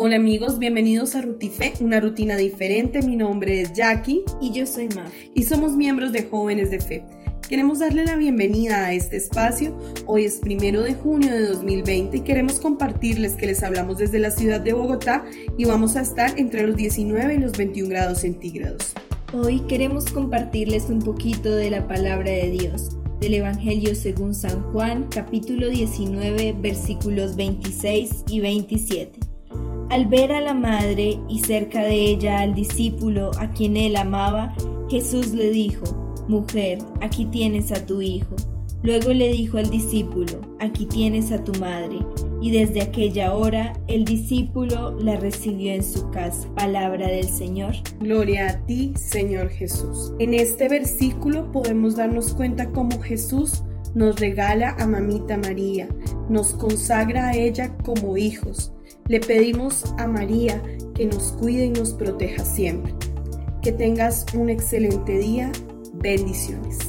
Hola amigos, bienvenidos a Rutife, una rutina diferente. Mi nombre es Jackie y yo soy Maf y somos miembros de Jóvenes de Fe. Queremos darle la bienvenida a este espacio. Hoy es primero de junio de 2020 y queremos compartirles que les hablamos desde la ciudad de Bogotá y vamos a estar entre los 19 y los 21 grados centígrados. Hoy queremos compartirles un poquito de la palabra de Dios, del Evangelio según San Juan, capítulo 19, versículos 26 y 27. Al ver a la madre y cerca de ella al discípulo a quien él amaba, Jesús le dijo, Mujer, aquí tienes a tu hijo. Luego le dijo al discípulo, Aquí tienes a tu madre. Y desde aquella hora el discípulo la recibió en su casa. Palabra del Señor. Gloria a ti, Señor Jesús. En este versículo podemos darnos cuenta cómo Jesús nos regala a Mamita María, nos consagra a ella como hijos le pedimos a María que nos cuide y nos proteja siempre. Que tengas un excelente día. Bendiciones.